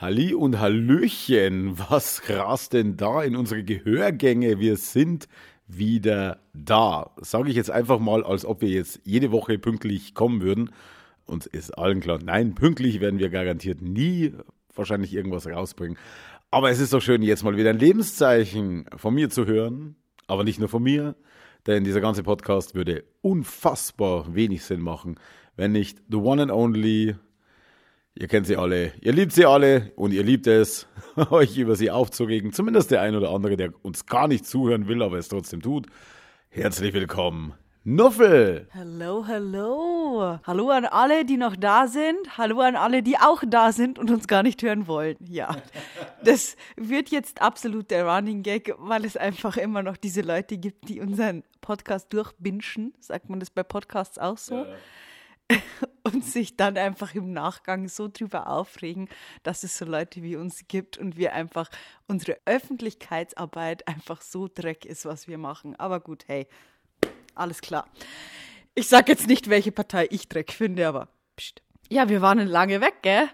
Halli und Hallöchen, was rast denn da in unsere Gehörgänge? Wir sind wieder da. Sage ich jetzt einfach mal, als ob wir jetzt jede Woche pünktlich kommen würden. Uns ist allen klar, nein, pünktlich werden wir garantiert nie wahrscheinlich irgendwas rausbringen. Aber es ist doch schön, jetzt mal wieder ein Lebenszeichen von mir zu hören. Aber nicht nur von mir, denn dieser ganze Podcast würde unfassbar wenig Sinn machen, wenn nicht the one and only Ihr kennt sie alle, ihr liebt sie alle und ihr liebt es, euch über sie aufzuregen. Zumindest der ein oder andere, der uns gar nicht zuhören will, aber es trotzdem tut. Herzlich willkommen, Nuffel! Hallo, hallo. Hallo an alle, die noch da sind. Hallo an alle, die auch da sind und uns gar nicht hören wollen. Ja, das wird jetzt absolut der Running Gag, weil es einfach immer noch diese Leute gibt, die unseren Podcast durchbinschen. Sagt man das bei Podcasts auch so? Ja und sich dann einfach im Nachgang so drüber aufregen, dass es so Leute wie uns gibt und wir einfach unsere Öffentlichkeitsarbeit einfach so dreck ist, was wir machen. Aber gut, hey, alles klar. Ich sag jetzt nicht, welche Partei ich dreck finde, aber pst. Ja, wir waren lange weg, gell?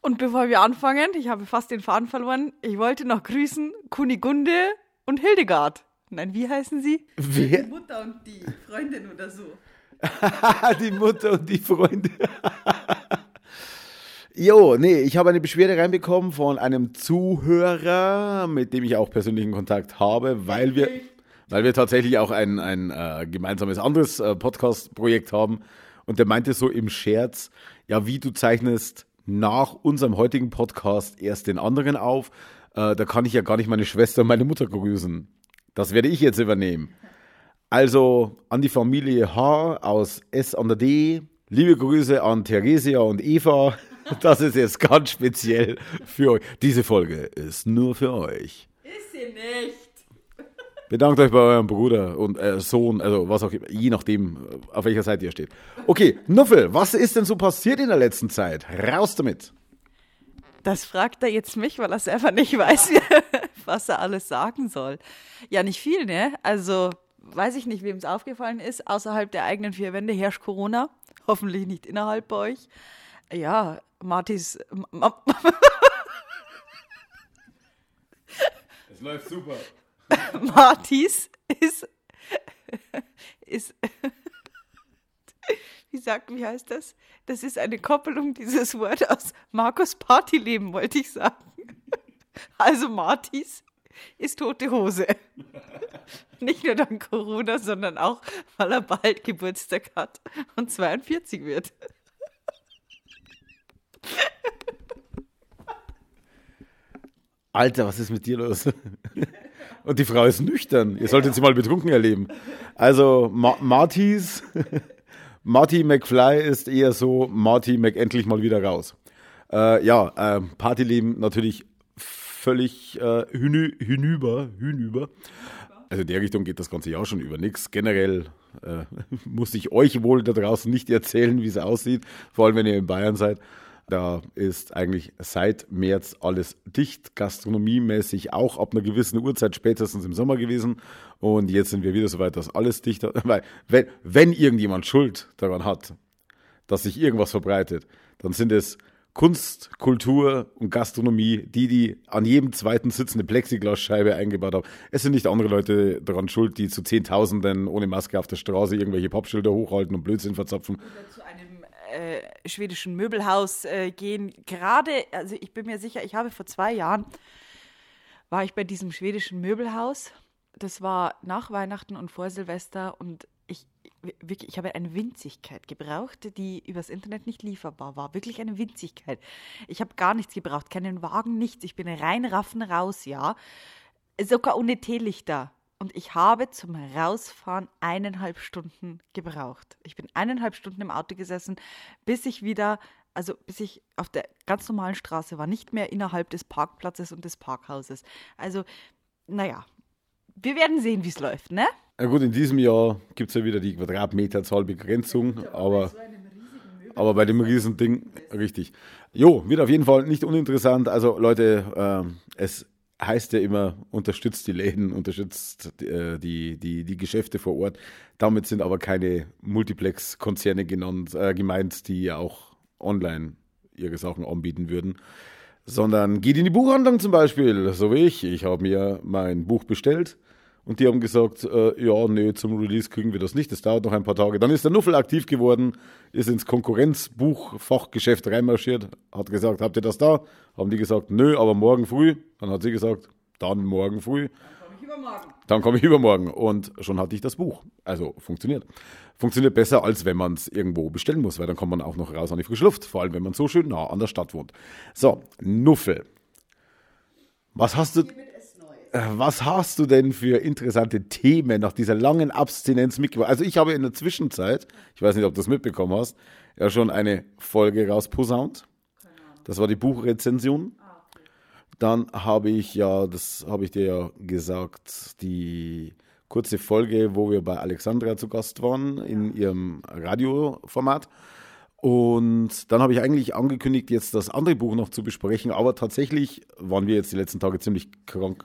Und bevor wir anfangen, ich habe fast den Faden verloren, ich wollte noch grüßen Kunigunde und Hildegard. Nein, wie heißen sie? Wer? Die Mutter und die Freundin oder so. die Mutter und die Freunde. Jo, nee, ich habe eine Beschwerde reinbekommen von einem Zuhörer, mit dem ich auch persönlichen Kontakt habe, weil wir, weil wir tatsächlich auch ein, ein äh, gemeinsames anderes äh, Podcast-Projekt haben. Und der meinte so im Scherz, ja, wie du zeichnest nach unserem heutigen Podcast erst den anderen auf. Äh, da kann ich ja gar nicht meine Schwester und meine Mutter grüßen. Das werde ich jetzt übernehmen. Also an die Familie H aus S an der D. Liebe Grüße an Theresia und Eva. Das ist jetzt ganz speziell für euch. Diese Folge ist nur für euch. Ist sie nicht. Bedankt euch bei eurem Bruder und äh, Sohn, also was auch immer, je nachdem, auf welcher Seite ihr steht. Okay, Nuffel, was ist denn so passiert in der letzten Zeit? Raus damit. Das fragt er jetzt mich, weil er selber nicht weiß, was er alles sagen soll. Ja, nicht viel, ne? Also weiß ich nicht, wem es aufgefallen ist, außerhalb der eigenen vier Wände herrscht Corona. Hoffentlich nicht innerhalb bei euch. Ja, Martis. Es läuft super. Martis ist. ist. Wie sagt, wie heißt das? Das ist eine Koppelung dieses Wort aus Markus Partyleben, wollte ich sagen. Also Martis ist tote Hose. Nicht nur dank Corona, sondern auch, weil er bald Geburtstag hat und 42 wird. Alter, was ist mit dir los? Und die Frau ist nüchtern. Ihr solltet sie mal betrunken erleben. Also, Ma Martys, Marty McFly ist eher so, Marty McEndlich mal wieder raus. Äh, ja, äh, Partyleben natürlich völlig äh, hinü hinüber, hinüber. Also in der Richtung geht das ganze Jahr schon über nichts. Generell äh, muss ich euch wohl da draußen nicht erzählen, wie es aussieht, vor allem wenn ihr in Bayern seid. Da ist eigentlich seit März alles dicht, gastronomiemäßig auch ab einer gewissen Uhrzeit, spätestens im Sommer gewesen. Und jetzt sind wir wieder so weit, dass alles dicht ist. Weil, wenn, wenn irgendjemand Schuld daran hat, dass sich irgendwas verbreitet, dann sind es Kunst, Kultur und Gastronomie, die, die an jedem zweiten Sitz eine Plexiglasscheibe eingebaut haben. Es sind nicht andere Leute daran schuld, die zu Zehntausenden ohne Maske auf der Straße irgendwelche Pappschilder hochhalten und Blödsinn verzapfen. Oder zu einem äh, schwedischen Möbelhaus äh, gehen. Gerade, also ich bin mir sicher, ich habe vor zwei Jahren, war ich bei diesem schwedischen Möbelhaus. Das war nach Weihnachten und vor Silvester und wirklich, ich habe eine Winzigkeit gebraucht, die übers Internet nicht lieferbar war. Wirklich eine Winzigkeit. Ich habe gar nichts gebraucht, keinen Wagen, nichts. Ich bin rein raffen raus, ja. Sogar ohne Teelichter. Und ich habe zum Rausfahren eineinhalb Stunden gebraucht. Ich bin eineinhalb Stunden im Auto gesessen, bis ich wieder, also bis ich auf der ganz normalen Straße war, nicht mehr innerhalb des Parkplatzes und des Parkhauses. Also, naja, wir werden sehen, wie es läuft, ne? Na gut, in diesem Jahr gibt es ja wieder die Quadratmeterzahlbegrenzung, aber, aber bei dem riesen Ding, richtig. Jo, wird auf jeden Fall nicht uninteressant. Also Leute, äh, es heißt ja immer, unterstützt die Läden, unterstützt äh, die, die, die Geschäfte vor Ort. Damit sind aber keine Multiplex-Konzerne genannt, äh, gemeint, die ja auch online ihre Sachen anbieten würden. Sondern geht in die Buchhandlung zum Beispiel, so wie ich. Ich habe mir mein Buch bestellt und die haben gesagt, äh, ja, nee, zum Release kriegen wir das nicht, das dauert noch ein paar Tage. Dann ist der Nuffel aktiv geworden, ist ins Konkurrenzbuchfachgeschäft reinmarschiert, hat gesagt, habt ihr das da? Haben die gesagt, nö, aber morgen früh. Dann hat sie gesagt, dann morgen früh. Dann komme ich übermorgen. Dann komme ich übermorgen. Und schon hatte ich das Buch. Also funktioniert. Funktioniert besser, als wenn man es irgendwo bestellen muss, weil dann kommt man auch noch raus an die frische Luft, vor allem wenn man so schön nah an der Stadt wohnt. So, Nuffel. Was hast du. Äh, was hast du denn für interessante Themen nach dieser langen Abstinenz mitgebracht? Also ich habe in der Zwischenzeit, ich weiß nicht, ob du das mitbekommen hast, ja schon eine Folge rausposaunt. Das war die Buchrezension. Dann habe ich ja, das habe ich dir ja gesagt, die kurze Folge, wo wir bei Alexandra zu Gast waren in ihrem Radioformat. Und dann habe ich eigentlich angekündigt, jetzt das andere Buch noch zu besprechen, aber tatsächlich waren wir jetzt die letzten Tage ziemlich krank.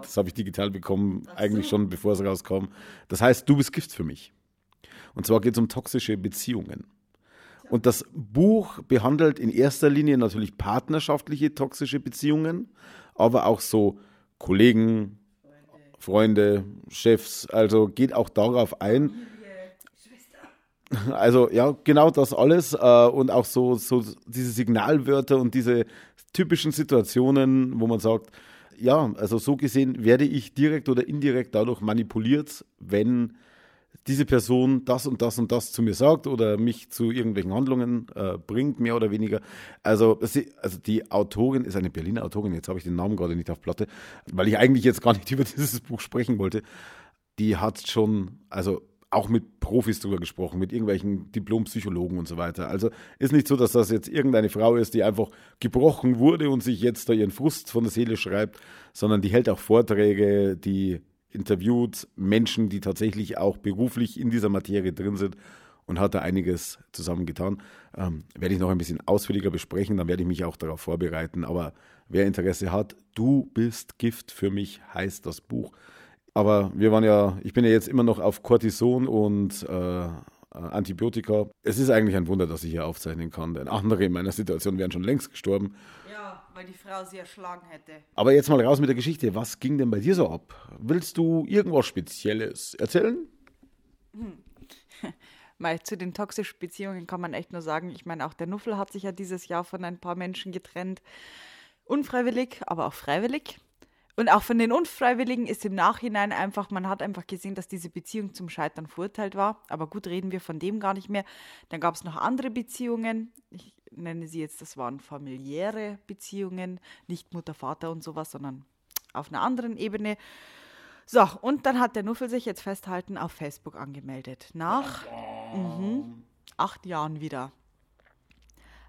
das habe ich digital bekommen, eigentlich schon bevor es rauskam. Das heißt, du bist Gift für mich. Und zwar geht es um toxische Beziehungen. Und das Buch behandelt in erster Linie natürlich partnerschaftliche toxische Beziehungen, aber auch so Kollegen, Freunde, Chefs, also geht auch darauf ein. Also ja, genau das alles äh, und auch so, so diese Signalwörter und diese typischen Situationen, wo man sagt, ja, also so gesehen werde ich direkt oder indirekt dadurch manipuliert, wenn diese Person das und das und das zu mir sagt oder mich zu irgendwelchen Handlungen äh, bringt, mehr oder weniger. Also, sie, also die Autorin ist eine Berliner Autorin, jetzt habe ich den Namen gerade nicht auf Platte, weil ich eigentlich jetzt gar nicht über dieses Buch sprechen wollte. Die hat schon, also auch mit Profis drüber gesprochen, mit irgendwelchen Diplompsychologen und so weiter. Also ist nicht so, dass das jetzt irgendeine Frau ist, die einfach gebrochen wurde und sich jetzt da ihren Frust von der Seele schreibt, sondern die hält auch Vorträge, die interviewt Menschen, die tatsächlich auch beruflich in dieser Materie drin sind und hat da einiges zusammengetan. Ähm, werde ich noch ein bisschen ausführlicher besprechen, dann werde ich mich auch darauf vorbereiten. Aber wer Interesse hat, du bist Gift für mich, heißt das Buch. Aber wir waren ja, ich bin ja jetzt immer noch auf Cortison und äh, Antibiotika. Es ist eigentlich ein Wunder, dass ich hier aufzeichnen kann, denn andere in meiner Situation wären schon längst gestorben. Weil die Frau sie erschlagen hätte. Aber jetzt mal raus mit der Geschichte. Was ging denn bei dir so ab? Willst du irgendwas Spezielles erzählen? Hm. Mal zu den toxischen Beziehungen kann man echt nur sagen, ich meine, auch der Nuffel hat sich ja dieses Jahr von ein paar Menschen getrennt. Unfreiwillig, aber auch freiwillig. Und auch von den Unfreiwilligen ist im Nachhinein einfach, man hat einfach gesehen, dass diese Beziehung zum Scheitern verurteilt war. Aber gut, reden wir von dem gar nicht mehr. Dann gab es noch andere Beziehungen. Ich nenne sie jetzt, das waren familiäre Beziehungen, nicht Mutter, Vater und sowas, sondern auf einer anderen Ebene. So, und dann hat der Nuffel sich jetzt festhalten auf Facebook angemeldet. Nach mh, acht Jahren wieder.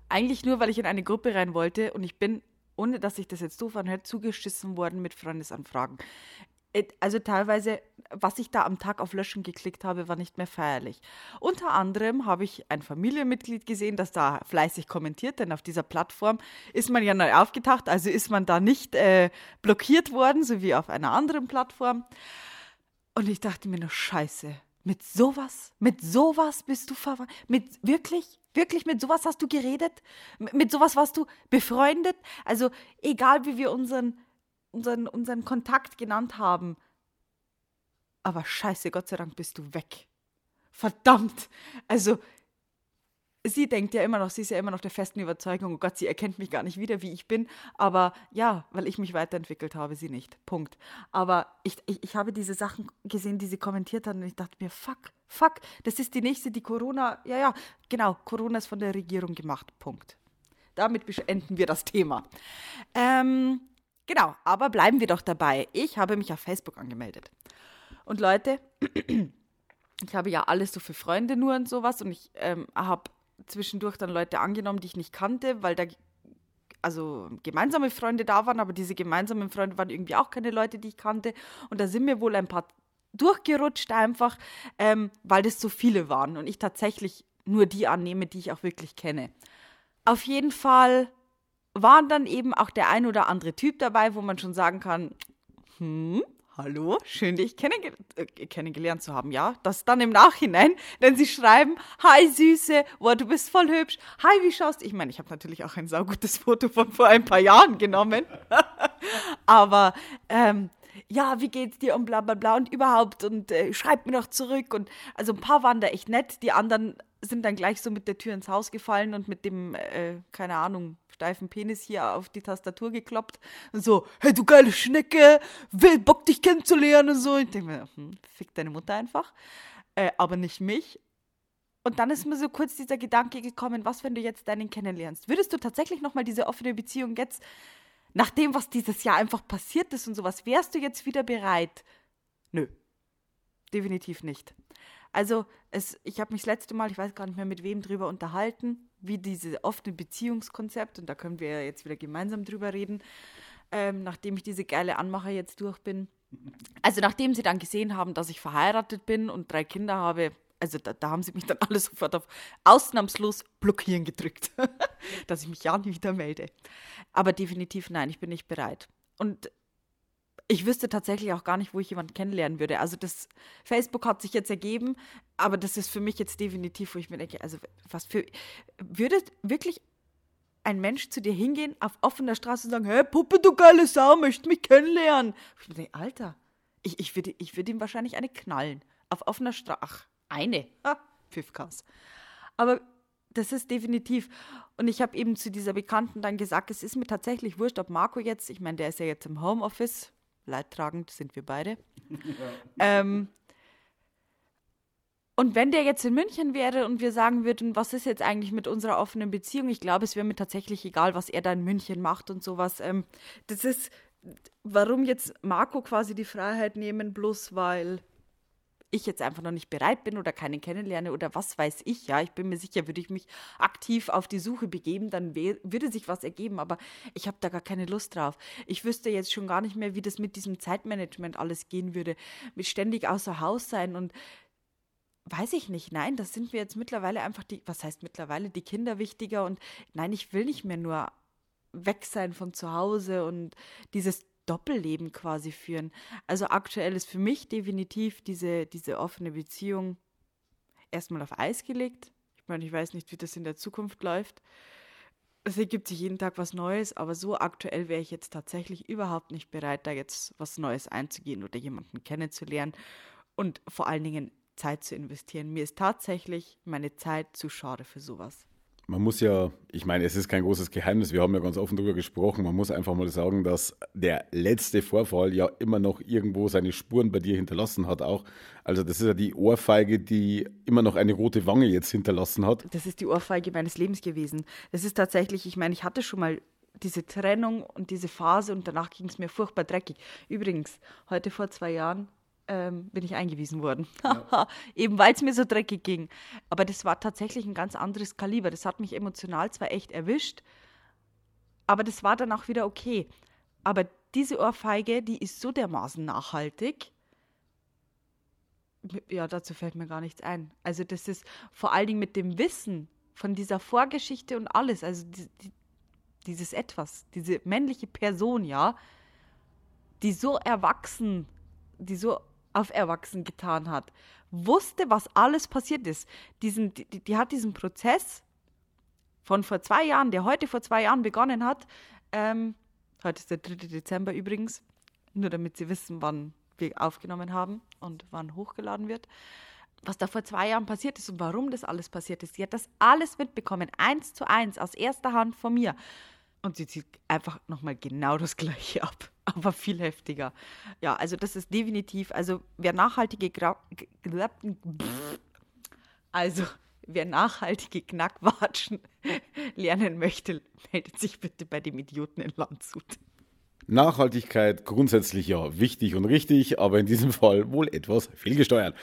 Eigentlich nur, weil ich in eine Gruppe rein wollte und ich bin ohne dass ich das jetzt doof anhört, zugeschissen worden mit Freundesanfragen. Also teilweise, was ich da am Tag auf Löschen geklickt habe, war nicht mehr feierlich. Unter anderem habe ich ein Familienmitglied gesehen, das da fleißig kommentiert, denn auf dieser Plattform ist man ja neu aufgetaucht, also ist man da nicht äh, blockiert worden, so wie auf einer anderen Plattform. Und ich dachte mir nur, scheiße, mit sowas, mit sowas bist du verwandt, mit wirklich, Wirklich, mit sowas hast du geredet? Mit sowas warst du befreundet? Also, egal wie wir unseren, unseren, unseren Kontakt genannt haben. Aber scheiße, Gott sei Dank bist du weg. Verdammt. Also, sie denkt ja immer noch, sie ist ja immer noch der festen Überzeugung, oh Gott, sie erkennt mich gar nicht wieder, wie ich bin. Aber ja, weil ich mich weiterentwickelt habe, sie nicht. Punkt. Aber ich, ich, ich habe diese Sachen gesehen, die sie kommentiert hat und ich dachte mir, fuck, fuck, das ist die nächste, die Corona, ja, ja, genau, Corona ist von der Regierung gemacht. Punkt. Damit beenden wir das Thema. Ähm, genau, aber bleiben wir doch dabei. Ich habe mich auf Facebook angemeldet. Und Leute, ich habe ja alles so für Freunde nur und sowas und ich ähm, habe zwischendurch dann Leute angenommen, die ich nicht kannte, weil da also gemeinsame Freunde da waren, aber diese gemeinsamen Freunde waren irgendwie auch keine Leute, die ich kannte. Und da sind mir wohl ein paar durchgerutscht einfach, ähm, weil das so viele waren und ich tatsächlich nur die annehme, die ich auch wirklich kenne. Auf jeden Fall waren dann eben auch der ein oder andere Typ dabei, wo man schon sagen kann, hm, hallo, schön. dich kennenge äh, kennengelernt zu haben, ja. Das dann im Nachhinein, denn sie schreiben, hi Süße, wow, du bist voll hübsch, hi, wie schaust du? Ich meine, ich habe natürlich auch ein saugutes Foto von vor ein paar Jahren genommen, aber ähm, ja, wie geht's dir und bla bla bla. Und überhaupt und äh, schreibt mir noch zurück. Und also ein paar waren da echt nett, die anderen sind dann gleich so mit der Tür ins Haus gefallen und mit dem, äh, keine Ahnung, steifen Penis hier auf die Tastatur gekloppt und so, hey du geile Schnecke, will Bock dich kennenzulernen und so. Ich denke mir, hm, fick deine Mutter einfach, äh, aber nicht mich. Und dann ist mir so kurz dieser Gedanke gekommen, was, wenn du jetzt deinen kennenlernst? Würdest du tatsächlich nochmal diese offene Beziehung jetzt, nach dem, was dieses Jahr einfach passiert ist und sowas, wärst du jetzt wieder bereit? Nö, definitiv nicht. Also, es, ich habe mich das letzte Mal, ich weiß gar nicht mehr mit wem, drüber unterhalten, wie diese offene Beziehungskonzept, und da können wir ja jetzt wieder gemeinsam drüber reden, ähm, nachdem ich diese geile Anmacher jetzt durch bin. Also, nachdem sie dann gesehen haben, dass ich verheiratet bin und drei Kinder habe, also da, da haben sie mich dann alle sofort auf ausnahmslos blockieren gedrückt, dass ich mich ja nie wieder melde. Aber definitiv nein, ich bin nicht bereit. Und ich wüsste tatsächlich auch gar nicht, wo ich jemanden kennenlernen würde. Also das Facebook hat sich jetzt ergeben, aber das ist für mich jetzt definitiv, wo ich mir denke, also was für würde wirklich ein Mensch zu dir hingehen auf offener Straße und sagen, hey Puppe, du geile Sau, möchtest mich kennenlernen? Ich denke, Alter, ich, ich würde ich würd ihm wahrscheinlich eine knallen. Auf offener Straße. Ach, eine. Ah, Pfiffkas. Aber das ist definitiv. Und ich habe eben zu dieser Bekannten dann gesagt, es ist mir tatsächlich wurscht, ob Marco jetzt, ich meine, der ist ja jetzt im Homeoffice, leidtragend sind wir beide. Ähm, und wenn der jetzt in München wäre und wir sagen würden, was ist jetzt eigentlich mit unserer offenen Beziehung? Ich glaube, es wäre mir tatsächlich egal, was er da in München macht und sowas. Ähm, das ist, warum jetzt Marco quasi die Freiheit nehmen, bloß weil ich jetzt einfach noch nicht bereit bin oder keinen kennenlerne oder was weiß ich, ja, ich bin mir sicher, würde ich mich aktiv auf die Suche begeben, dann würde sich was ergeben, aber ich habe da gar keine Lust drauf. Ich wüsste jetzt schon gar nicht mehr, wie das mit diesem Zeitmanagement alles gehen würde, mit ständig außer Haus sein und weiß ich nicht, nein, das sind wir jetzt mittlerweile einfach die, was heißt mittlerweile, die Kinder wichtiger und nein, ich will nicht mehr nur weg sein von zu Hause und dieses Doppelleben quasi führen. Also aktuell ist für mich definitiv diese, diese offene Beziehung erstmal auf Eis gelegt. Ich meine, ich weiß nicht, wie das in der Zukunft läuft. Es ergibt sich jeden Tag was Neues, aber so aktuell wäre ich jetzt tatsächlich überhaupt nicht bereit, da jetzt was Neues einzugehen oder jemanden kennenzulernen und vor allen Dingen Zeit zu investieren. Mir ist tatsächlich meine Zeit zu schade für sowas man muss ja, ich meine, es ist kein großes Geheimnis, wir haben ja ganz offen darüber gesprochen, man muss einfach mal sagen, dass der letzte Vorfall ja immer noch irgendwo seine Spuren bei dir hinterlassen hat auch. Also das ist ja die Ohrfeige, die immer noch eine rote Wange jetzt hinterlassen hat. Das ist die Ohrfeige meines Lebens gewesen. Das ist tatsächlich, ich meine, ich hatte schon mal diese Trennung und diese Phase und danach ging es mir furchtbar dreckig. Übrigens, heute vor zwei Jahren ähm, bin ich eingewiesen worden. Ja. Eben weil es mir so dreckig ging. Aber das war tatsächlich ein ganz anderes Kaliber. Das hat mich emotional zwar echt erwischt, aber das war dann auch wieder okay. Aber diese Ohrfeige, die ist so dermaßen nachhaltig. Ja, dazu fällt mir gar nichts ein. Also das ist vor allen Dingen mit dem Wissen von dieser Vorgeschichte und alles, also die, die, dieses Etwas, diese männliche Person, ja, die so erwachsen, die so auf Erwachsen getan hat, wusste, was alles passiert ist. Diesen, die, die hat diesen Prozess von vor zwei Jahren, der heute vor zwei Jahren begonnen hat, ähm, heute ist der 3. Dezember übrigens, nur damit Sie wissen, wann wir aufgenommen haben und wann hochgeladen wird, was da vor zwei Jahren passiert ist und warum das alles passiert ist. Sie hat das alles mitbekommen, eins zu eins, aus erster Hand von mir. Und sie zieht einfach nochmal genau das Gleiche ab, aber viel heftiger. Ja, also das ist definitiv, also wer nachhaltige Gra also wer nachhaltige Knackwatschen lernen möchte, meldet sich bitte bei dem Idioten in Landshut. Nachhaltigkeit grundsätzlich ja wichtig und richtig, aber in diesem Fall wohl etwas fehlgesteuert.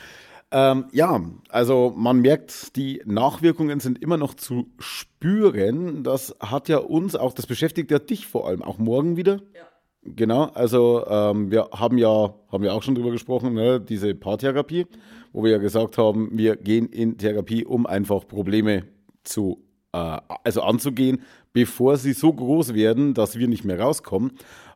Ähm, ja, also man merkt, die Nachwirkungen sind immer noch zu spüren. Das hat ja uns auch, das beschäftigt ja dich vor allem auch morgen wieder. Ja. Genau, also ähm, wir haben ja, haben wir auch schon drüber gesprochen, ne, diese Paartherapie, wo wir ja gesagt haben, wir gehen in Therapie, um einfach Probleme zu, äh, also anzugehen, bevor sie so groß werden, dass wir nicht mehr rauskommen.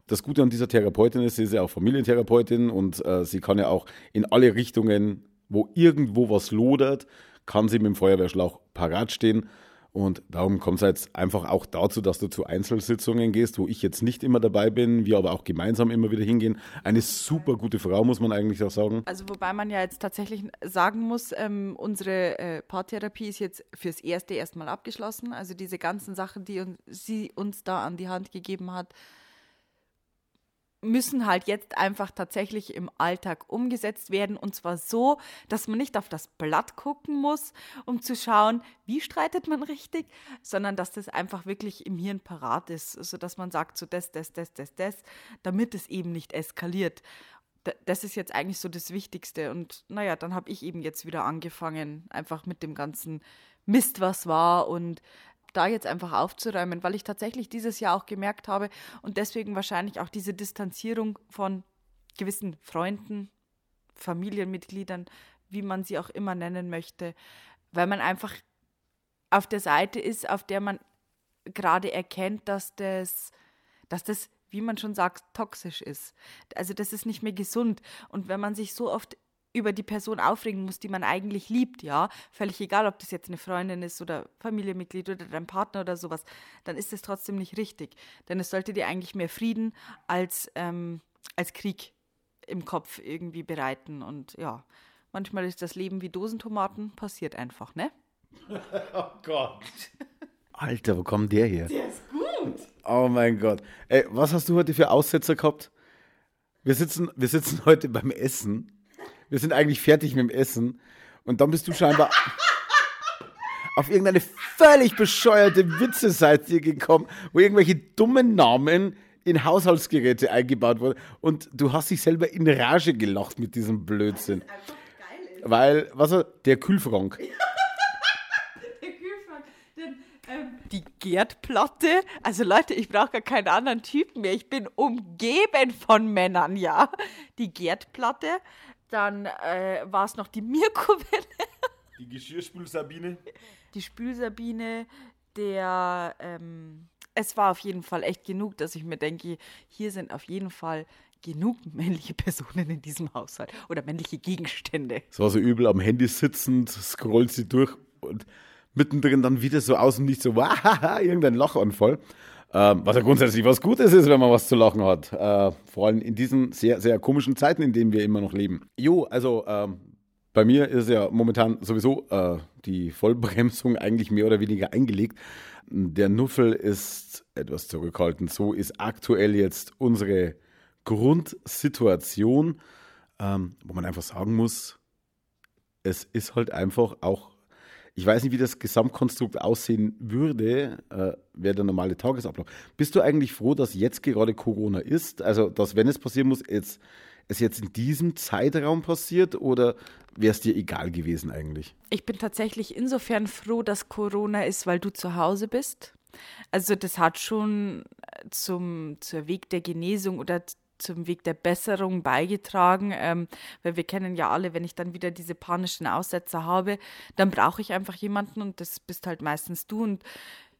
Das Gute an dieser Therapeutin ist, sie ist ja auch Familientherapeutin und äh, sie kann ja auch in alle Richtungen, wo irgendwo was lodert, kann sie mit dem Feuerwehrschlauch parat stehen und darum kommt es jetzt einfach auch dazu, dass du zu Einzelsitzungen gehst, wo ich jetzt nicht immer dabei bin, wir aber auch gemeinsam immer wieder hingehen. Eine super gute Frau, muss man eigentlich auch sagen. Also wobei man ja jetzt tatsächlich sagen muss, ähm, unsere äh, Paartherapie ist jetzt fürs Erste erstmal abgeschlossen. Also diese ganzen Sachen, die uns, sie uns da an die Hand gegeben hat, müssen halt jetzt einfach tatsächlich im Alltag umgesetzt werden. Und zwar so, dass man nicht auf das Blatt gucken muss, um zu schauen, wie streitet man richtig, sondern dass das einfach wirklich im Hirn parat ist, sodass man sagt, so das, das, das, das, das, damit es eben nicht eskaliert. Das ist jetzt eigentlich so das Wichtigste. Und naja, dann habe ich eben jetzt wieder angefangen, einfach mit dem ganzen Mist, was war und da jetzt einfach aufzuräumen, weil ich tatsächlich dieses Jahr auch gemerkt habe und deswegen wahrscheinlich auch diese Distanzierung von gewissen Freunden, Familienmitgliedern, wie man sie auch immer nennen möchte, weil man einfach auf der Seite ist, auf der man gerade erkennt, dass das, dass das, wie man schon sagt, toxisch ist. Also das ist nicht mehr gesund. Und wenn man sich so oft über die Person aufregen muss, die man eigentlich liebt, ja, völlig egal, ob das jetzt eine Freundin ist oder Familienmitglied oder dein Partner oder sowas, dann ist es trotzdem nicht richtig. Denn es sollte dir eigentlich mehr Frieden als, ähm, als Krieg im Kopf irgendwie bereiten. Und ja, manchmal ist das Leben wie Dosentomaten, passiert einfach, ne? oh Gott. Alter, wo kommt der hier? Der ist gut. Oh mein Gott. Ey, was hast du heute für Aussetzer gehabt? Wir sitzen, wir sitzen heute beim Essen wir sind eigentlich fertig mit dem Essen. Und dann bist du scheinbar auf irgendeine völlig bescheuerte Witze-Seite gekommen, wo irgendwelche dummen Namen in Haushaltsgeräte eingebaut wurden. Und du hast dich selber in Rage gelacht mit diesem Blödsinn. Weil, was war der Kühlfrank? der Kühlfrank. Den, ähm, die Gerdplatte. Also Leute, ich brauche gar keinen anderen Typen mehr. Ich bin umgeben von Männern, ja. Die Gerdplatte. Dann äh, war es noch die Mikrowelle. Die Geschirrspülsabine. Die Spülsabine, der, ähm, es war auf jeden Fall echt genug, dass ich mir denke, hier sind auf jeden Fall genug männliche Personen in diesem Haushalt oder männliche Gegenstände. Es war so übel am Handy sitzend, scrollt sie durch und mittendrin dann wieder so aus und nicht so, wahaha, irgendein Lachanfall. Ähm, was ja grundsätzlich was Gutes ist, wenn man was zu lachen hat. Äh, vor allem in diesen sehr, sehr komischen Zeiten, in denen wir immer noch leben. Jo, also ähm, bei mir ist ja momentan sowieso äh, die Vollbremsung eigentlich mehr oder weniger eingelegt. Der Nuffel ist etwas zurückhaltend. So ist aktuell jetzt unsere Grundsituation, ähm, wo man einfach sagen muss, es ist halt einfach auch ich weiß nicht, wie das Gesamtkonstrukt aussehen würde, äh, wäre der normale Tagesablauf. Bist du eigentlich froh, dass jetzt gerade Corona ist? Also, dass wenn es passieren muss, jetzt, es jetzt in diesem Zeitraum passiert oder wäre es dir egal gewesen eigentlich? Ich bin tatsächlich insofern froh, dass Corona ist, weil du zu Hause bist. Also das hat schon zum, zur Weg der Genesung oder zum Weg der Besserung beigetragen, ähm, weil wir kennen ja alle, wenn ich dann wieder diese panischen Aussetzer habe, dann brauche ich einfach jemanden und das bist halt meistens du und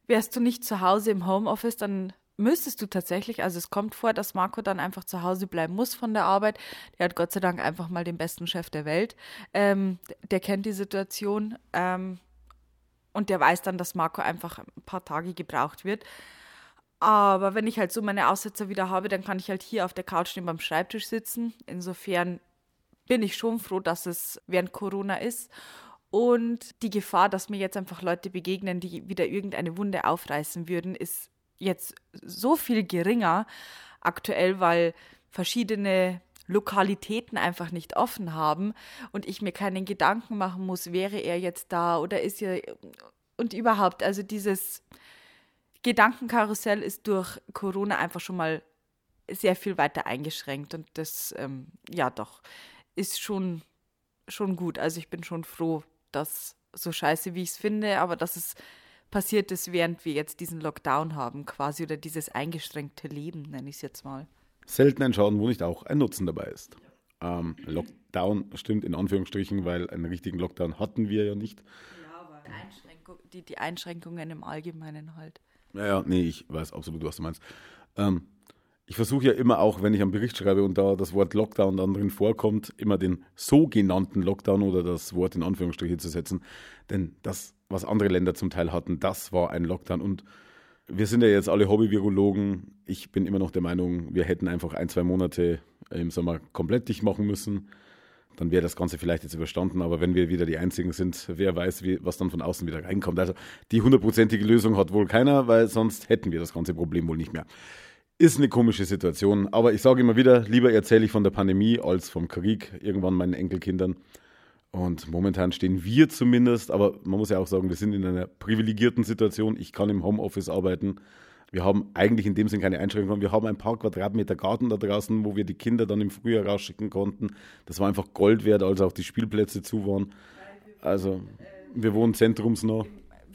wärst du nicht zu Hause im Homeoffice, dann müsstest du tatsächlich, also es kommt vor, dass Marco dann einfach zu Hause bleiben muss von der Arbeit. Der hat Gott sei Dank einfach mal den besten Chef der Welt. Ähm, der kennt die Situation ähm, und der weiß dann, dass Marco einfach ein paar Tage gebraucht wird. Aber wenn ich halt so meine Aussetzer wieder habe, dann kann ich halt hier auf der Couch neben beim Schreibtisch sitzen. Insofern bin ich schon froh, dass es während Corona ist. Und die Gefahr, dass mir jetzt einfach Leute begegnen, die wieder irgendeine Wunde aufreißen würden, ist jetzt so viel geringer aktuell, weil verschiedene Lokalitäten einfach nicht offen haben und ich mir keinen Gedanken machen muss, wäre er jetzt da oder ist er und überhaupt, also dieses Gedankenkarussell ist durch Corona einfach schon mal sehr viel weiter eingeschränkt und das, ähm, ja doch, ist schon, schon gut. Also ich bin schon froh, dass so scheiße, wie ich es finde, aber dass es passiert ist, während wir jetzt diesen Lockdown haben quasi oder dieses eingeschränkte Leben, nenne ich es jetzt mal. Selten ein Schaden, wo nicht auch ein Nutzen dabei ist. Ähm, Lockdown stimmt in Anführungsstrichen, weil einen richtigen Lockdown hatten wir ja nicht. Ja, aber die, die, die Einschränkungen im Allgemeinen halt. Ja, ja, nee, ich weiß absolut, was du meinst. Ähm, ich versuche ja immer auch, wenn ich einen Bericht schreibe und da das Wort Lockdown dann drin vorkommt, immer den sogenannten Lockdown oder das Wort in Anführungsstriche zu setzen. Denn das, was andere Länder zum Teil hatten, das war ein Lockdown. Und wir sind ja jetzt alle Hobby-Virologen. Ich bin immer noch der Meinung, wir hätten einfach ein, zwei Monate im Sommer komplett dicht machen müssen. Dann wäre das Ganze vielleicht jetzt überstanden. Aber wenn wir wieder die Einzigen sind, wer weiß, wie, was dann von außen wieder reinkommt. Also die hundertprozentige Lösung hat wohl keiner, weil sonst hätten wir das ganze Problem wohl nicht mehr. Ist eine komische Situation, aber ich sage immer wieder, lieber erzähle ich von der Pandemie als vom Krieg irgendwann meinen Enkelkindern. Und momentan stehen wir zumindest, aber man muss ja auch sagen, wir sind in einer privilegierten Situation. Ich kann im Homeoffice arbeiten. Wir haben eigentlich in dem Sinn keine Einschränkungen. Wir haben ein paar Quadratmeter Garten da draußen, wo wir die Kinder dann im Frühjahr rausschicken konnten. Das war einfach Gold wert, als auch die Spielplätze zu waren. Also, wir wohnen zentrumsnah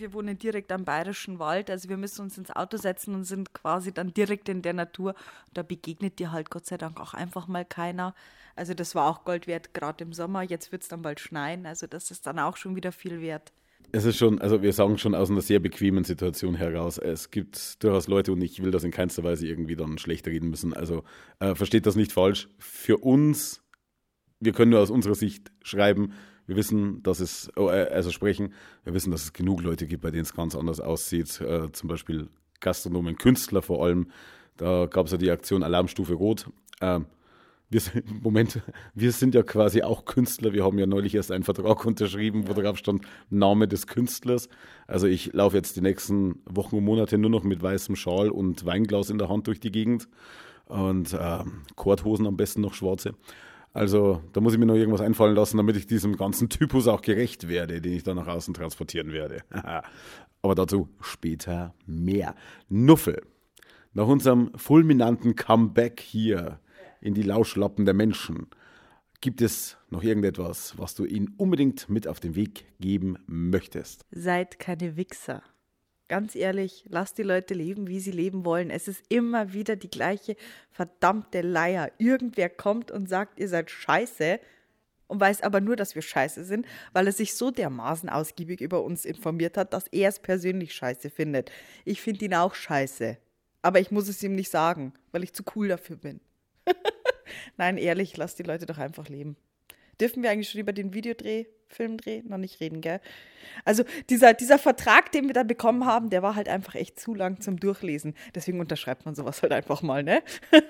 wir wohnen direkt am Bayerischen Wald, also wir müssen uns ins Auto setzen und sind quasi dann direkt in der Natur. Da begegnet dir halt Gott sei Dank auch einfach mal keiner. Also das war auch Gold wert, gerade im Sommer. Jetzt wird es dann bald schneien, also das ist dann auch schon wieder viel wert. Es ist schon, also wir sagen schon aus einer sehr bequemen Situation heraus. Es gibt durchaus Leute und ich will das in keinster Weise irgendwie dann schlecht reden müssen. Also äh, versteht das nicht falsch. Für uns, wir können nur aus unserer Sicht schreiben, wir wissen, dass es, oh, äh, also sprechen, wir wissen, dass es genug Leute gibt, bei denen es ganz anders aussieht. Äh, zum Beispiel Gastronomen, Künstler vor allem. Da gab es ja die Aktion Alarmstufe Rot. Äh, wir sind, Moment, wir sind ja quasi auch Künstler. Wir haben ja neulich erst einen Vertrag unterschrieben, wo drauf stand Name des Künstlers. Also ich laufe jetzt die nächsten Wochen und Monate nur noch mit weißem Schal und Weinglas in der Hand durch die Gegend. Und äh, Korthosen am besten noch schwarze. Also da muss ich mir noch irgendwas einfallen lassen, damit ich diesem ganzen Typus auch gerecht werde, den ich dann nach außen transportieren werde. Aber dazu später mehr. Nuffel. Nach unserem fulminanten Comeback hier in die Lauschlappen der Menschen gibt es noch irgendetwas, was du ihnen unbedingt mit auf den Weg geben möchtest. Seid keine Wichser ganz ehrlich, lasst die Leute leben, wie sie leben wollen. Es ist immer wieder die gleiche verdammte Leier. Irgendwer kommt und sagt, ihr seid scheiße und weiß aber nur, dass wir scheiße sind, weil er sich so dermaßen ausgiebig über uns informiert hat, dass er es persönlich scheiße findet. Ich finde ihn auch scheiße. Aber ich muss es ihm nicht sagen, weil ich zu cool dafür bin. Nein, ehrlich, lasst die Leute doch einfach leben. Dürfen wir eigentlich schon über den Videodreh Filmdreh noch nicht reden, gell? Also dieser, dieser Vertrag, den wir da bekommen haben, der war halt einfach echt zu lang zum Durchlesen. Deswegen unterschreibt man sowas halt einfach mal, ne?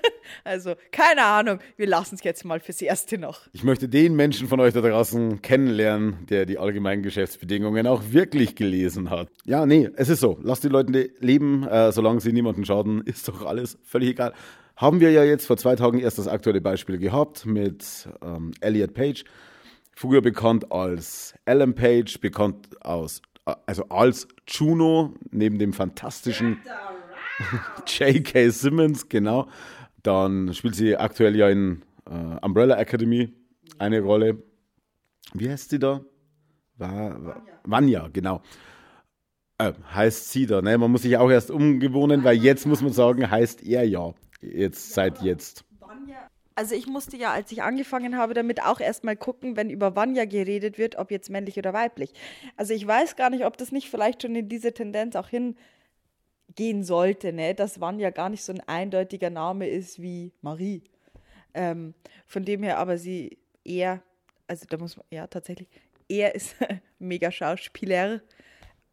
also, keine Ahnung, wir lassen es jetzt mal fürs Erste noch. Ich möchte den Menschen von euch da draußen kennenlernen, der die allgemeinen Geschäftsbedingungen auch wirklich gelesen hat. Ja, nee, es ist so. Lasst die Leute leben, äh, solange sie niemanden schaden, ist doch alles völlig egal. Haben wir ja jetzt vor zwei Tagen erst das aktuelle Beispiel gehabt mit ähm, Elliot Page früher bekannt als Ellen Page, bekannt aus, also als Juno, neben dem fantastischen J.K. Simmons, genau. Dann spielt sie aktuell ja in äh, Umbrella Academy eine Rolle. Wie heißt sie da? War, war, Vanya, genau. Äh, heißt sie da, ne? Man muss sich auch erst umgewohnen, weil jetzt muss man sagen, heißt er ja. Jetzt, seit jetzt also ich musste ja, als ich angefangen habe, damit auch erstmal gucken, wenn über Vanya geredet wird, ob jetzt männlich oder weiblich. Also ich weiß gar nicht, ob das nicht vielleicht schon in diese Tendenz auch hingehen sollte, ne? dass Vanya gar nicht so ein eindeutiger Name ist wie Marie. Ähm, von dem her aber sie eher, also da muss man, ja tatsächlich, er ist mega Schauspieler.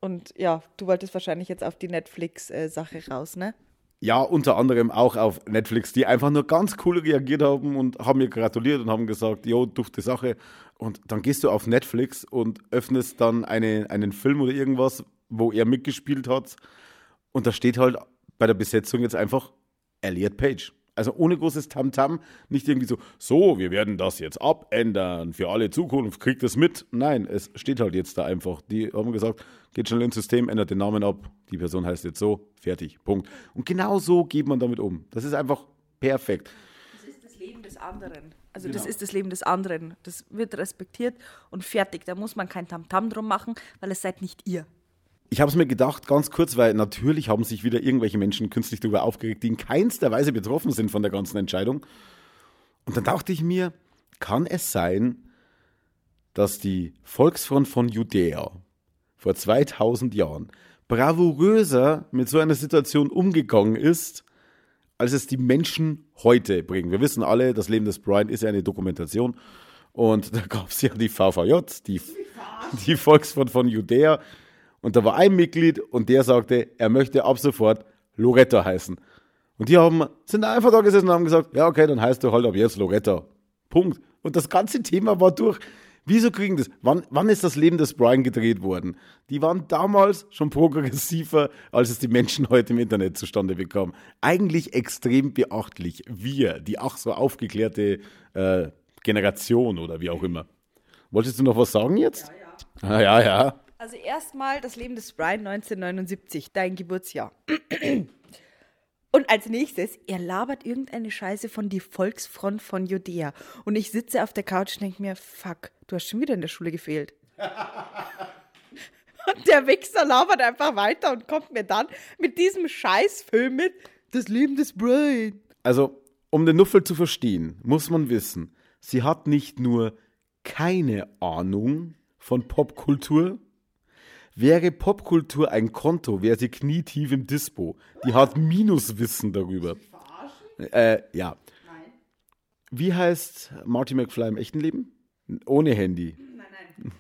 Und ja, du wolltest wahrscheinlich jetzt auf die Netflix-Sache äh, raus, ne? Ja, unter anderem auch auf Netflix, die einfach nur ganz cool reagiert haben und haben mir gratuliert und haben gesagt, jo, dufte Sache. Und dann gehst du auf Netflix und öffnest dann eine, einen Film oder irgendwas, wo er mitgespielt hat. Und da steht halt bei der Besetzung jetzt einfach Elliot Page. Also ohne großes Tamtam, nicht irgendwie so, so, wir werden das jetzt abändern, für alle Zukunft, kriegt es mit. Nein, es steht halt jetzt da einfach. Die haben gesagt, geht schnell ins System, ändert den Namen ab, die Person heißt jetzt so, fertig, Punkt. Und genau so geht man damit um. Das ist einfach perfekt. Das ist das Leben des anderen. Also genau. das ist das Leben des anderen. Das wird respektiert und fertig. Da muss man kein Tamtam drum machen, weil es seid nicht ihr. Ich habe es mir gedacht, ganz kurz, weil natürlich haben sich wieder irgendwelche Menschen künstlich darüber aufgeregt, die in keinster Weise betroffen sind von der ganzen Entscheidung. Und dann dachte ich mir, kann es sein, dass die Volksfront von Judäa vor 2000 Jahren bravouröser mit so einer Situation umgegangen ist, als es die Menschen heute bringen. Wir wissen alle, das Leben des Brian ist ja eine Dokumentation. Und da gab es ja die VVJ, die, die Volksfront von Judäa. Und da war ein Mitglied und der sagte, er möchte ab sofort Loretta heißen. Und die haben, sind einfach da gesessen und haben gesagt, ja, okay, dann heißt du halt ab jetzt Loretta. Punkt. Und das ganze Thema war durch. Wieso kriegen das? Wann, wann ist das Leben des Brian gedreht worden? Die waren damals schon progressiver, als es die Menschen heute im Internet zustande bekamen. Eigentlich extrem beachtlich. Wir, die ach so aufgeklärte äh, Generation oder wie auch immer. Wolltest du noch was sagen jetzt? Ja, ja. Ah, ja, ja. Also erstmal das Leben des Brian 1979, dein Geburtsjahr. Und als nächstes, er labert irgendeine Scheiße von die Volksfront von Judäa. Und ich sitze auf der Couch und denke mir, fuck, du hast schon wieder in der Schule gefehlt. und der Wichser labert einfach weiter und kommt mir dann mit diesem Scheißfilm mit Das Leben des Brian. Also, um den Nuffel zu verstehen, muss man wissen, sie hat nicht nur keine Ahnung von Popkultur, Wäre Popkultur ein Konto, wäre sie knietief im Dispo. Die hat Minuswissen darüber. Äh, ja. Nein. Wie heißt Marty McFly im echten Leben? Ohne Handy. Nein, nein.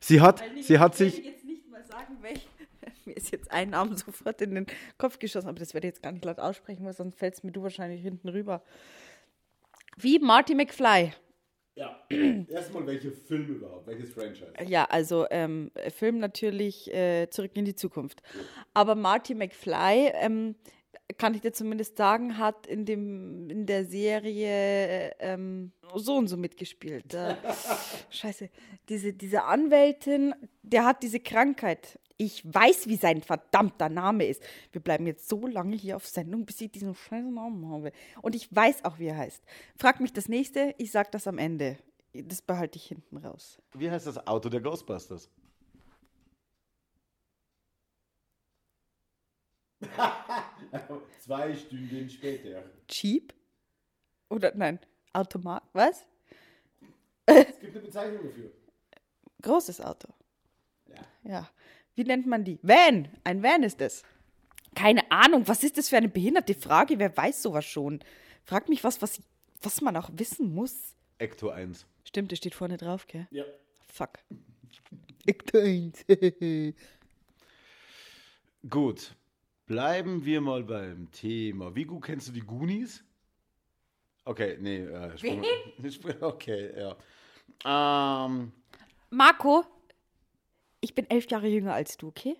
Sie hat, sie hat sich. Ich jetzt nicht mal sagen, welch, mir ist jetzt ein Name sofort in den Kopf geschossen, aber das werde ich jetzt gar nicht laut aussprechen, weil sonst fällt es mir du wahrscheinlich hinten rüber. Wie Marty McFly. Ja, erstmal welche Film überhaupt, welches Franchise? Ja, also ähm, Film natürlich äh, Zurück in die Zukunft. Ja. Aber Marty McFly, ähm, kann ich dir zumindest sagen, hat in, dem, in der Serie ähm, so und so mitgespielt. Äh, scheiße, diese, diese Anwältin, der hat diese Krankheit. Ich weiß, wie sein verdammter Name ist. Wir bleiben jetzt so lange hier auf Sendung, bis ich diesen scheißen Namen habe. Und ich weiß auch, wie er heißt. Frag mich das nächste, ich sag das am Ende. Das behalte ich hinten raus. Wie heißt das Auto der Ghostbusters? Zwei Stunden später. Jeep? Oder nein, Automat, was? Es gibt eine Bezeichnung dafür. Großes Auto. Ja. Ja. Wie nennt man die? Van. Ein Van ist es. Keine Ahnung, was ist das für eine behinderte Frage? Wer weiß sowas schon? Frag mich was, was, was man auch wissen muss. Ecto 1. Stimmt, das steht vorne drauf, gell? Ja. Fuck. Ecto 1. Gut. Bleiben wir mal beim Thema. Wie gut kennst du die Goonies? Okay, nee. Äh, Wen? Okay, ja. Ähm, Marco, ich bin elf Jahre jünger als du, okay?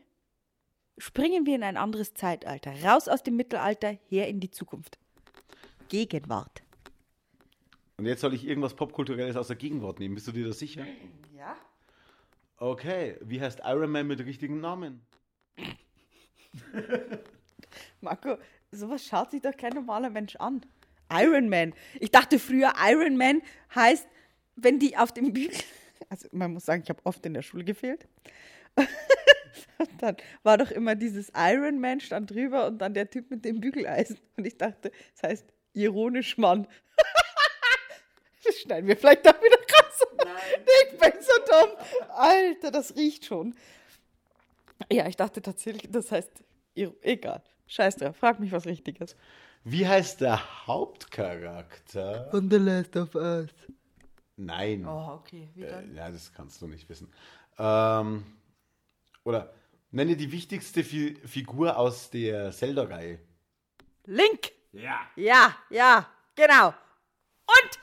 Springen wir in ein anderes Zeitalter. Raus aus dem Mittelalter, her in die Zukunft. Gegenwart. Und jetzt soll ich irgendwas Popkulturelles aus der Gegenwart nehmen. Bist du dir da sicher? Ja. Okay. Wie heißt Iron Man mit richtigen Namen? Marco, sowas schaut sich doch kein normaler Mensch an. Iron Man. Ich dachte früher, Iron Man heißt, wenn die auf dem Bügel also man muss sagen, ich habe oft in der Schule gefehlt. dann war doch immer dieses Iron Man stand drüber und dann der Typ mit dem Bügeleisen. Und ich dachte, das heißt ironisch Mann. das schneiden wir vielleicht doch wieder krass. Nein. Ich bin so dumm. Alter, das riecht schon. Ja, ich dachte tatsächlich, das heißt, egal. Scheiß drauf, frag mich was Richtiges. Wie heißt der Hauptcharakter? Von The Last of Us. Nein. Oh, okay. Wie dann? Äh, ja, das kannst du nicht wissen. Ähm, oder nenne die wichtigste Fi Figur aus der Zelda-Reihe. Link. Ja. Ja, ja, genau. Und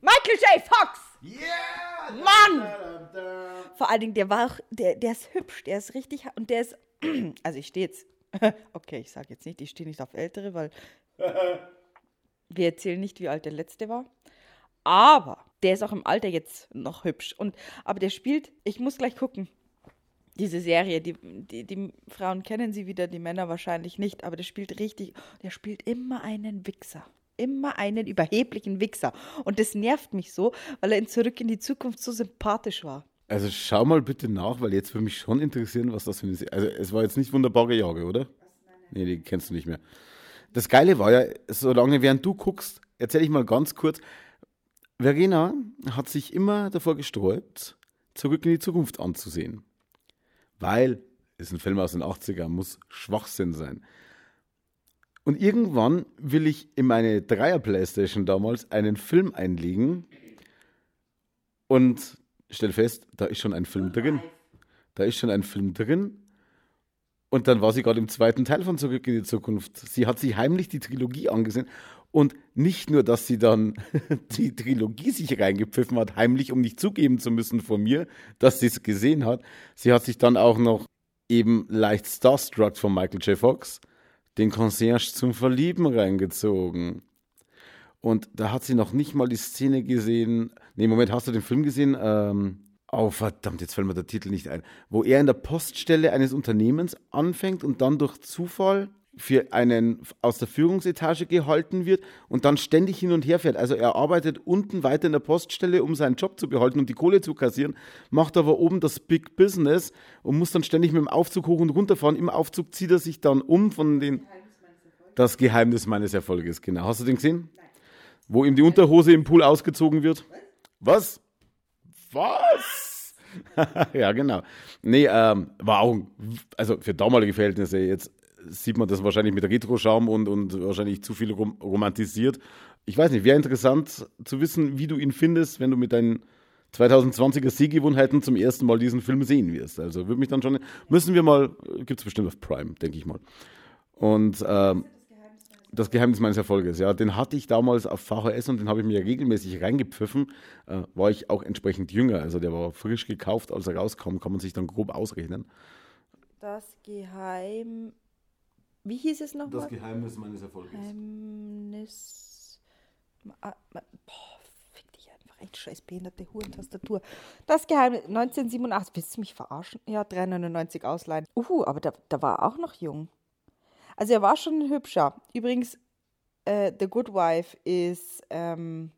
Michael J. Fox. Yeah! Mann! Da, da, da. Vor allen Dingen, der war auch, der, der ist hübsch, der ist richtig, und der ist, also ich stehe jetzt, okay, ich sage jetzt nicht, ich stehe nicht auf Ältere, weil wir erzählen nicht, wie alt der Letzte war. Aber der ist auch im Alter jetzt noch hübsch. Und, aber der spielt, ich muss gleich gucken. Diese Serie, die, die, die Frauen kennen sie wieder, die Männer wahrscheinlich nicht, aber der spielt richtig, der spielt immer einen Wichser. Immer einen überheblichen Wichser. Und das nervt mich so, weil er in Zurück in die Zukunft so sympathisch war. Also schau mal bitte nach, weil jetzt würde mich schon interessieren, was das für eine Serie Also es war jetzt nicht wunderbare Jahre, oder? Nee, die kennst du nicht mehr. Das Geile war ja, solange während du guckst, erzähle ich mal ganz kurz, Verena hat sich immer davor gesträubt, zurück in die Zukunft anzusehen. Weil ist ein Film aus den 80ern, muss Schwachsinn sein. Und irgendwann will ich in meine Dreier-Playstation damals einen Film einlegen und stell fest, da ist schon ein Film drin. Da ist schon ein Film drin. Und dann war sie gerade im zweiten Teil von Zurück in die Zukunft. Sie hat sich heimlich die Trilogie angesehen. Und nicht nur, dass sie dann die Trilogie sich reingepfiffen hat, heimlich, um nicht zugeben zu müssen von mir, dass sie es gesehen hat. Sie hat sich dann auch noch eben leicht starstruck von Michael J. Fox den Concierge zum Verlieben reingezogen. Und da hat sie noch nicht mal die Szene gesehen. Nee, Moment, hast du den Film gesehen? Ähm, oh, verdammt, jetzt fällt mir der Titel nicht ein. Wo er in der Poststelle eines Unternehmens anfängt und dann durch Zufall für einen aus der Führungsetage gehalten wird und dann ständig hin und her fährt. Also er arbeitet unten weiter in der Poststelle, um seinen Job zu behalten und die Kohle zu kassieren, macht aber oben das Big Business und muss dann ständig mit dem Aufzug hoch und runter fahren. Im Aufzug zieht er sich dann um von den Das Geheimnis meines Erfolges, genau. Hast du den gesehen? Nein. Wo ihm die Unterhose im Pool ausgezogen wird? Was? Was? ja, genau. Nee, ähm, war auch, also für damalige Verhältnisse jetzt sieht man das wahrscheinlich mit Retro-Schaum und, und wahrscheinlich zu viel rom romantisiert. Ich weiß nicht, wäre interessant zu wissen, wie du ihn findest, wenn du mit deinen 2020er Sehgewohnheiten zum ersten Mal diesen Film sehen wirst. Also würde mich dann schon, müssen wir mal, gibt es bestimmt auf Prime, denke ich mal. Und ähm, das Geheimnis meines Erfolges, ja, den hatte ich damals auf VHS und den habe ich mir regelmäßig reingepfiffen. Äh, war ich auch entsprechend jünger, also der war frisch gekauft, als er rauskam, kann man sich dann grob ausrechnen. Das Geheim wie hieß es nochmal? Das Geheimnis meines Erfolges. Geheimnis. Ah, boah, fick dich einfach. Echt scheiß behinderte Hurentastatur. Das Geheimnis. 1987. Willst du mich verarschen? Ja, 399 ausleihen. Uhu, aber da, da war er auch noch jung. Also er war schon ein hübscher. Übrigens, äh, The Good Wife ist ähm,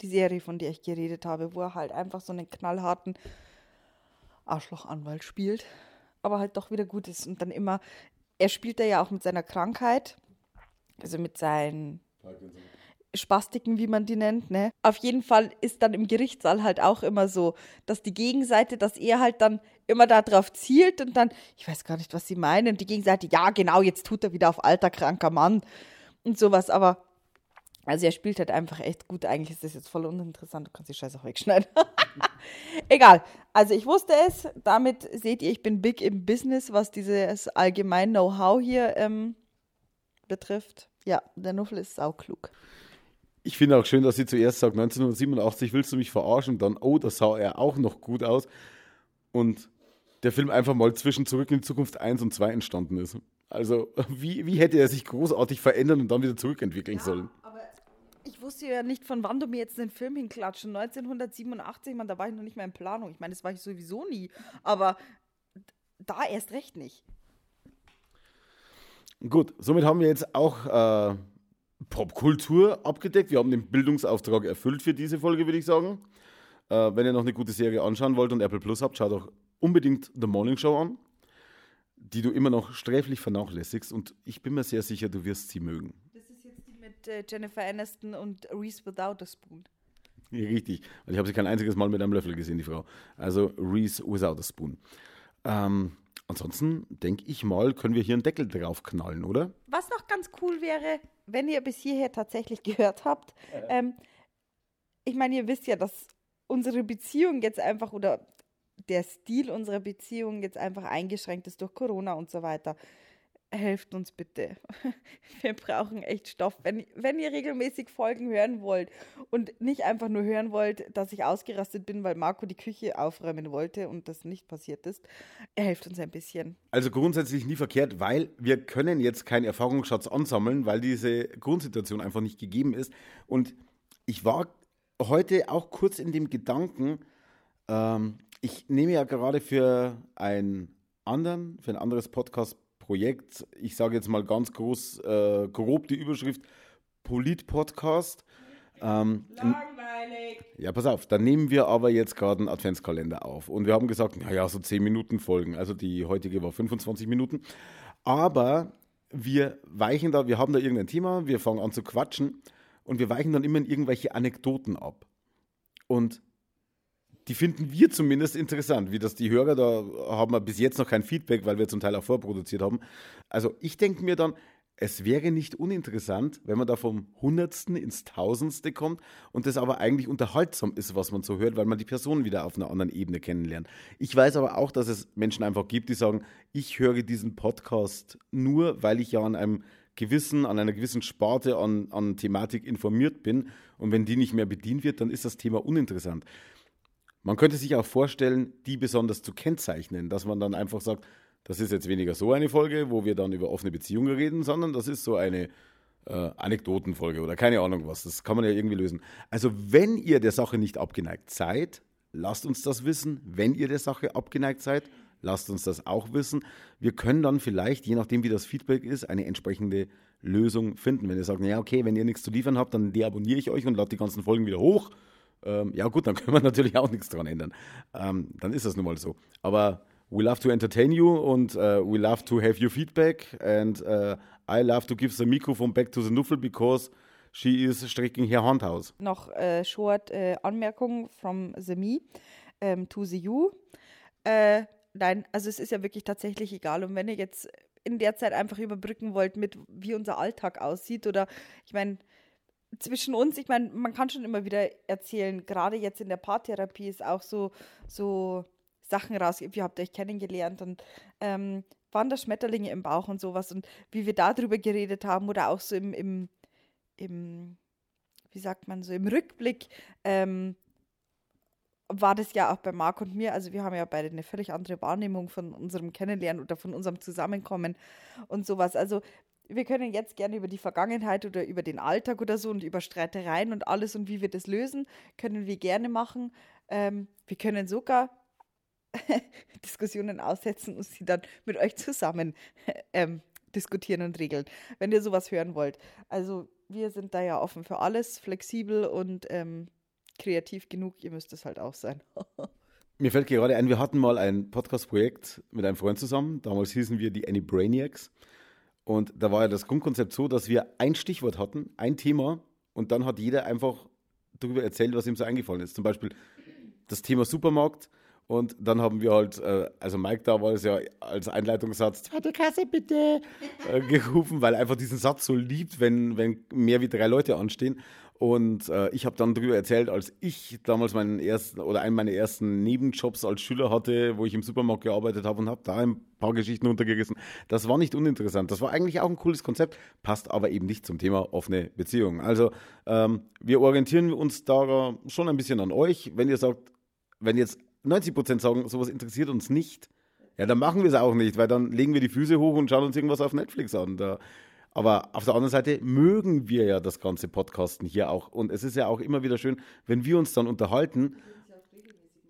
die Serie, von der ich geredet habe, wo er halt einfach so einen knallharten Arschlochanwalt spielt aber halt doch wieder gut ist und dann immer er spielt da ja auch mit seiner Krankheit, also mit seinen Spastiken, wie man die nennt, ne? Auf jeden Fall ist dann im Gerichtssaal halt auch immer so, dass die Gegenseite, dass er halt dann immer darauf zielt und dann, ich weiß gar nicht, was sie meinen, die Gegenseite, ja, genau, jetzt tut er wieder auf alter, kranker Mann und sowas, aber also er spielt halt einfach echt gut. Eigentlich ist das jetzt voll uninteressant. Du kannst die Scheiße auch wegschneiden. Egal. Also ich wusste es. Damit seht ihr, ich bin big im Business, was dieses allgemein Know-how hier ähm, betrifft. Ja, der Nuffel ist sauklug. Ich finde auch schön, dass sie zuerst sagt, 1987 willst du mich verarschen, dann, oh, das sah er auch noch gut aus. Und der Film einfach mal zwischen Zurück in die Zukunft 1 und 2 entstanden ist. Also, wie, wie hätte er sich großartig verändern und dann wieder zurückentwickeln ja, sollen? Ich wusste ja nicht, von wann du mir jetzt den Film hinklatschen. 1987, man, da war ich noch nicht mehr in Planung. Ich meine, das war ich sowieso nie. Aber da erst recht nicht. Gut, somit haben wir jetzt auch äh, Popkultur abgedeckt. Wir haben den Bildungsauftrag erfüllt für diese Folge, würde ich sagen. Äh, wenn ihr noch eine gute Serie anschauen wollt und Apple Plus habt, schaut auch unbedingt The Morning Show an, die du immer noch sträflich vernachlässigst. Und ich bin mir sehr sicher, du wirst sie mögen äh, Jennifer Aniston und Reese Without a Spoon. Ja, richtig. Also ich habe sie kein einziges Mal mit einem Löffel gesehen, die Frau. Also Reese Without a Spoon. Ähm, ansonsten denke ich mal, können wir hier einen Deckel drauf knallen, oder? Was noch ganz cool wäre, wenn ihr bis hierher tatsächlich gehört habt. Ähm, ich meine, ihr wisst ja, dass unsere Beziehung jetzt einfach oder der Stil unserer Beziehung jetzt einfach eingeschränkt ist durch Corona und so weiter helft uns bitte. Wir brauchen echt Stoff. Wenn, wenn ihr regelmäßig Folgen hören wollt und nicht einfach nur hören wollt, dass ich ausgerastet bin, weil Marco die Küche aufräumen wollte und das nicht passiert ist, helft uns ein bisschen. Also grundsätzlich nie verkehrt, weil wir können jetzt keinen Erfahrungsschatz ansammeln, weil diese Grundsituation einfach nicht gegeben ist. Und ich war heute auch kurz in dem Gedanken, ähm, ich nehme ja gerade für einen anderen, für ein anderes Podcast Projekt, ich sage jetzt mal ganz groß, äh, grob die Überschrift Polit-Podcast. Ähm, Langweilig. Ja, pass auf, dann nehmen wir aber jetzt gerade einen Adventskalender auf. Und wir haben gesagt, naja, so 10 Minuten Folgen. Also die heutige war 25 Minuten. Aber wir weichen da, wir haben da irgendein Thema, wir fangen an zu quatschen und wir weichen dann immer in irgendwelche Anekdoten ab. Und die finden wir zumindest interessant. Wie das die Hörer, da haben wir bis jetzt noch kein Feedback, weil wir zum Teil auch vorproduziert haben. Also ich denke mir dann, es wäre nicht uninteressant, wenn man da vom Hundertsten ins Tausendste kommt und das aber eigentlich unterhaltsam ist, was man so hört, weil man die Person wieder auf einer anderen Ebene kennenlernt. Ich weiß aber auch, dass es Menschen einfach gibt, die sagen, ich höre diesen Podcast nur, weil ich ja an einem gewissen, an einer gewissen Sparte an, an Thematik informiert bin und wenn die nicht mehr bedient wird, dann ist das Thema uninteressant. Man könnte sich auch vorstellen, die besonders zu kennzeichnen, dass man dann einfach sagt, das ist jetzt weniger so eine Folge, wo wir dann über offene Beziehungen reden, sondern das ist so eine äh, Anekdotenfolge oder keine Ahnung was. Das kann man ja irgendwie lösen. Also, wenn ihr der Sache nicht abgeneigt seid, lasst uns das wissen. Wenn ihr der Sache abgeneigt seid, lasst uns das auch wissen. Wir können dann vielleicht, je nachdem wie das Feedback ist, eine entsprechende Lösung finden. Wenn ihr sagt, ja, okay, wenn ihr nichts zu liefern habt, dann deabonniere ich euch und lade die ganzen Folgen wieder hoch. Ähm, ja, gut, dann können wir natürlich auch nichts dran ändern. Ähm, dann ist das nun mal so. Aber we love to entertain you und uh, we love to have your feedback and uh, I love to give the microphone back to the Nuffel because she is stricken her Handhaus. Noch äh, short äh, Anmerkung from the me ähm, to the you. Äh, nein, also es ist ja wirklich tatsächlich egal. Und wenn ihr jetzt in der Zeit einfach überbrücken wollt mit, wie unser Alltag aussieht oder ich meine, zwischen uns, ich meine, man kann schon immer wieder erzählen, gerade jetzt in der Paartherapie ist auch so, so Sachen raus, wie habt ihr euch kennengelernt und ähm, waren da Schmetterlinge im Bauch und sowas und wie wir darüber geredet haben oder auch so im, im, im wie sagt man so, im Rückblick ähm, war das ja auch bei Marc und mir, also wir haben ja beide eine völlig andere Wahrnehmung von unserem Kennenlernen oder von unserem Zusammenkommen und sowas. Also wir können jetzt gerne über die Vergangenheit oder über den Alltag oder so und über Streitereien und alles und wie wir das lösen, können wir gerne machen. Ähm, wir können sogar Diskussionen aussetzen und sie dann mit euch zusammen ähm, diskutieren und regeln, wenn ihr sowas hören wollt. Also wir sind da ja offen für alles, flexibel und ähm, kreativ genug. Ihr müsst es halt auch sein. Mir fällt gerade ein, wir hatten mal ein Podcast-Projekt mit einem Freund zusammen. Damals hießen wir die Any Brainiacs. Und da war ja das Grundkonzept so, dass wir ein Stichwort hatten, ein Thema, und dann hat jeder einfach darüber erzählt, was ihm so eingefallen ist. Zum Beispiel das Thema Supermarkt und dann haben wir halt, äh, also Mike da war es ja als Einleitungssatz, zweite Kasse bitte, äh, gerufen, weil er einfach diesen Satz so liebt, wenn, wenn mehr wie drei Leute anstehen. Und äh, ich habe dann darüber erzählt, als ich damals meinen ersten oder einen meiner ersten Nebenjobs als Schüler hatte, wo ich im Supermarkt gearbeitet habe und habe da ein paar Geschichten untergerissen. Das war nicht uninteressant. Das war eigentlich auch ein cooles Konzept, passt aber eben nicht zum Thema offene Beziehungen. Also ähm, wir orientieren uns da schon ein bisschen an euch. Wenn ihr sagt, wenn jetzt 90 Prozent sagen, sowas interessiert uns nicht, ja, dann machen wir es auch nicht, weil dann legen wir die Füße hoch und schauen uns irgendwas auf Netflix an. Da. Aber auf der anderen Seite mögen wir ja das ganze Podcasten hier auch. Und es ist ja auch immer wieder schön, wenn wir uns dann unterhalten.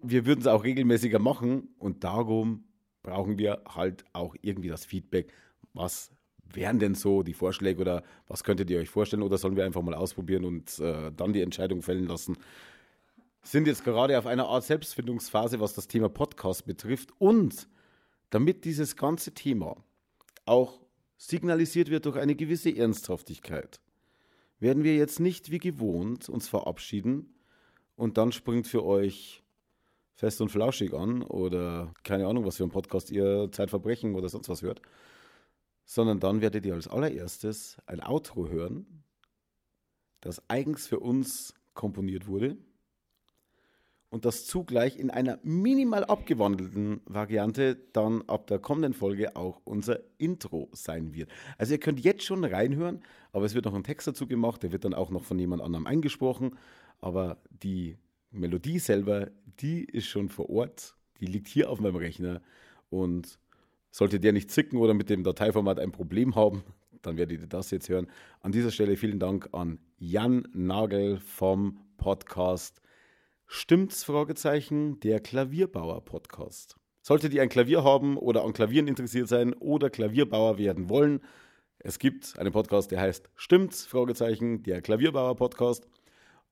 Wir würden es auch regelmäßiger machen. Und darum brauchen wir halt auch irgendwie das Feedback. Was wären denn so die Vorschläge oder was könntet ihr euch vorstellen? Oder sollen wir einfach mal ausprobieren und äh, dann die Entscheidung fällen lassen? sind jetzt gerade auf einer Art Selbstfindungsphase, was das Thema Podcast betrifft. Und damit dieses ganze Thema auch signalisiert wird durch eine gewisse Ernsthaftigkeit, werden wir jetzt nicht wie gewohnt uns verabschieden und dann springt für euch fest und flauschig an oder keine Ahnung, was für ein Podcast ihr Zeitverbrechen oder sonst was hört, sondern dann werdet ihr als allererstes ein Outro hören, das eigens für uns komponiert wurde und das zugleich in einer minimal abgewandelten Variante dann ab der kommenden Folge auch unser Intro sein wird. Also ihr könnt jetzt schon reinhören, aber es wird noch ein Text dazu gemacht, der wird dann auch noch von jemand anderem eingesprochen, aber die Melodie selber, die ist schon vor Ort, die liegt hier auf meinem Rechner und sollte der nicht zicken oder mit dem Dateiformat ein Problem haben, dann werdet ihr das jetzt hören. An dieser Stelle vielen Dank an Jan Nagel vom Podcast Stimmt's? Fragezeichen, der Klavierbauer Podcast. Solltet ihr ein Klavier haben oder an Klavieren interessiert sein oder Klavierbauer werden wollen, es gibt einen Podcast, der heißt Stimmt's? Fragezeichen, der Klavierbauer Podcast.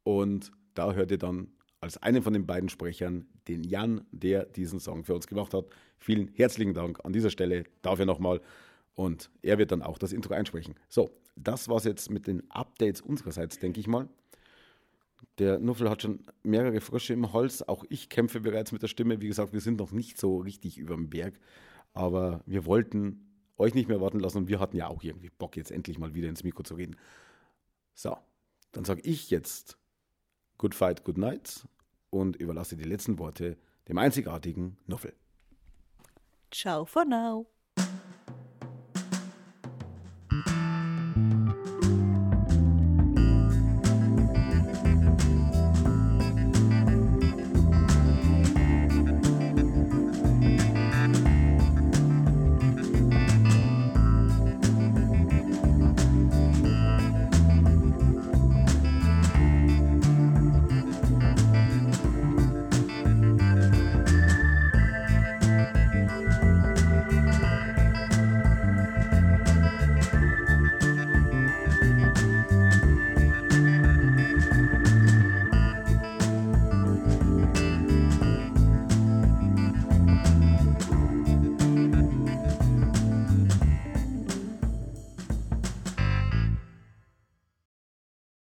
Und da hört ihr dann als einen von den beiden Sprechern den Jan, der diesen Song für uns gemacht hat. Vielen herzlichen Dank an dieser Stelle dafür nochmal. Und er wird dann auch das Intro einsprechen. So, das war's jetzt mit den Updates unsererseits, denke ich mal. Der Nuffel hat schon mehrere Frösche im Holz. Auch ich kämpfe bereits mit der Stimme. Wie gesagt, wir sind noch nicht so richtig über dem Berg. Aber wir wollten euch nicht mehr warten lassen und wir hatten ja auch irgendwie Bock, jetzt endlich mal wieder ins Mikro zu reden. So, dann sage ich jetzt Good Fight, Good Night und überlasse die letzten Worte dem einzigartigen Nuffel. Ciao for now.